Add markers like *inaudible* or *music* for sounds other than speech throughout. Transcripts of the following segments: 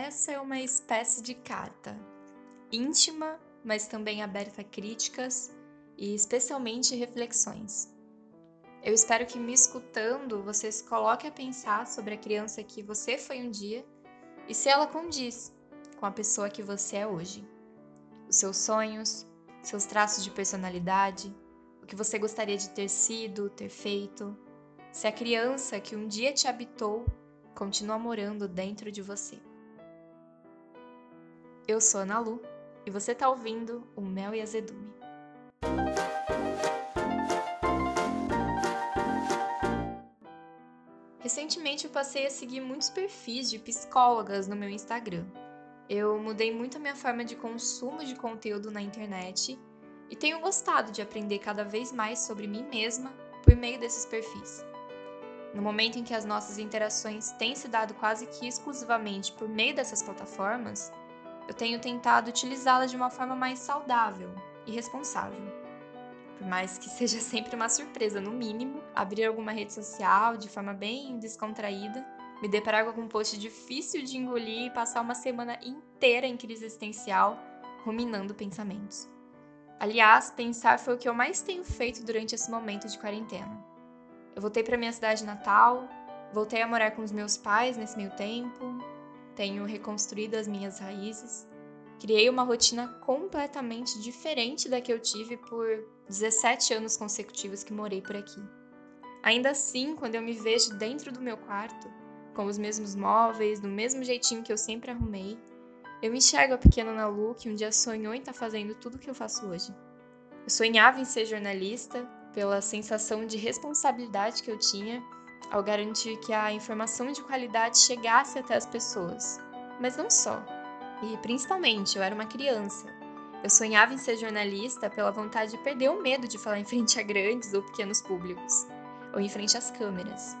essa é uma espécie de carta, íntima, mas também aberta a críticas e especialmente reflexões. Eu espero que me escutando você se coloque a pensar sobre a criança que você foi um dia e se ela condiz com a pessoa que você é hoje. Os seus sonhos, seus traços de personalidade, o que você gostaria de ter sido, ter feito. Se a criança que um dia te habitou continua morando dentro de você. Eu sou Ana Lu e você está ouvindo o Mel e Azedume. Recentemente eu passei a seguir muitos perfis de psicólogas no meu Instagram. Eu mudei muito a minha forma de consumo de conteúdo na internet e tenho gostado de aprender cada vez mais sobre mim mesma por meio desses perfis. No momento em que as nossas interações têm se dado quase que exclusivamente por meio dessas plataformas, eu tenho tentado utilizá-las de uma forma mais saudável e responsável por mais que *laughs* seja sempre uma surpresa, no mínimo, abrir alguma rede social de forma bem descontraída, me deparar com um post difícil de engolir e passar uma semana inteira em crise existencial, ruminando pensamentos. Aliás, pensar foi o que eu mais tenho feito durante esse momento de quarentena. Eu voltei para minha cidade natal, voltei a morar com os meus pais nesse meio tempo, tenho reconstruído as minhas raízes, criei uma rotina completamente diferente da que eu tive por 17 anos consecutivos que morei por aqui. Ainda assim, quando eu me vejo dentro do meu quarto, com os mesmos móveis, do mesmo jeitinho que eu sempre arrumei, eu enxergo a pequena Ana Lu que um dia sonhou em estar tá fazendo tudo o que eu faço hoje. Eu sonhava em ser jornalista pela sensação de responsabilidade que eu tinha ao garantir que a informação de qualidade chegasse até as pessoas. Mas não só. E principalmente, eu era uma criança eu sonhava em ser jornalista pela vontade de perder o medo de falar em frente a grandes ou pequenos públicos, ou em frente às câmeras.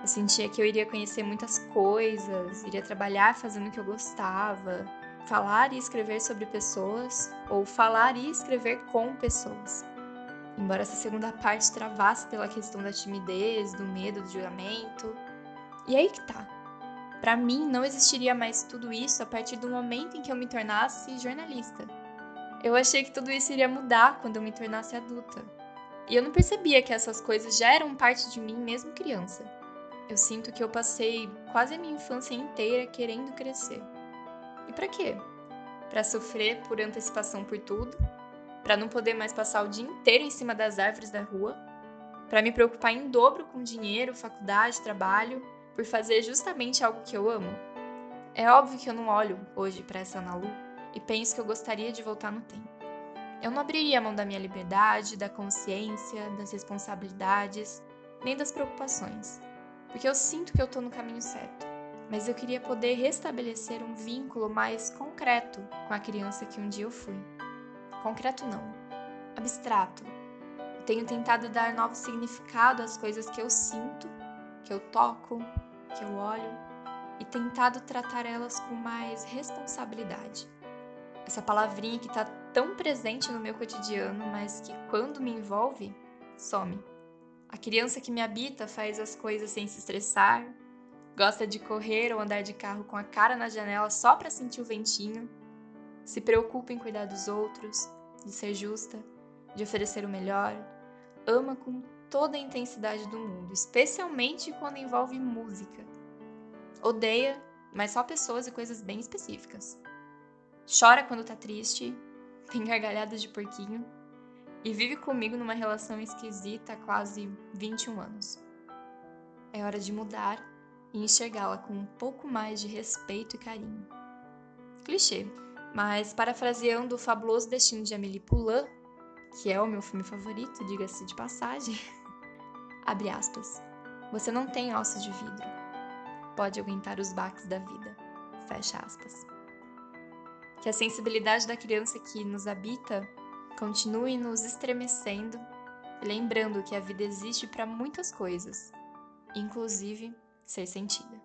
Eu sentia que eu iria conhecer muitas coisas, iria trabalhar fazendo o que eu gostava, falar e escrever sobre pessoas, ou falar e escrever com pessoas. Embora essa segunda parte travasse pela questão da timidez, do medo do julgamento. E aí que tá. Para mim, não existiria mais tudo isso a partir do momento em que eu me tornasse jornalista. Eu achei que tudo isso iria mudar quando eu me tornasse adulta. E eu não percebia que essas coisas já eram parte de mim mesmo criança. Eu sinto que eu passei quase a minha infância inteira querendo crescer. E para quê? Para sofrer por antecipação por tudo, para não poder mais passar o dia inteiro em cima das árvores da rua, para me preocupar em dobro com dinheiro, faculdade, trabalho, por fazer justamente algo que eu amo. É óbvio que eu não olho hoje para essa Ana Lu e penso que eu gostaria de voltar no tempo. Eu não abriria a mão da minha liberdade, da consciência, das responsabilidades, nem das preocupações, porque eu sinto que eu estou no caminho certo. Mas eu queria poder restabelecer um vínculo mais concreto com a criança que um dia eu fui. Concreto não, abstrato. Eu tenho tentado dar novo significado às coisas que eu sinto, que eu toco, que eu olho, e tentado tratar elas com mais responsabilidade essa palavrinha que está tão presente no meu cotidiano, mas que quando me envolve, some. A criança que me habita faz as coisas sem se estressar, gosta de correr ou andar de carro com a cara na janela só para sentir o ventinho, se preocupa em cuidar dos outros, de ser justa, de oferecer o melhor, ama com toda a intensidade do mundo, especialmente quando envolve música. Odeia, mas só pessoas e coisas bem específicas chora quando tá triste, *laughs* tem gargalhadas de porquinho e vive comigo numa relação esquisita há quase 21 anos. É hora de mudar e enxergá-la com um pouco mais de respeito e carinho. Clichê, mas parafraseando o fabuloso destino de Amélie Poulain, que é o meu filme favorito, diga-se de passagem, *laughs* abre aspas. Você não tem ossos de vidro. Pode aguentar os baques da vida. Fecha aspas que a sensibilidade da criança que nos habita continue nos estremecendo, lembrando que a vida existe para muitas coisas, inclusive ser sentida.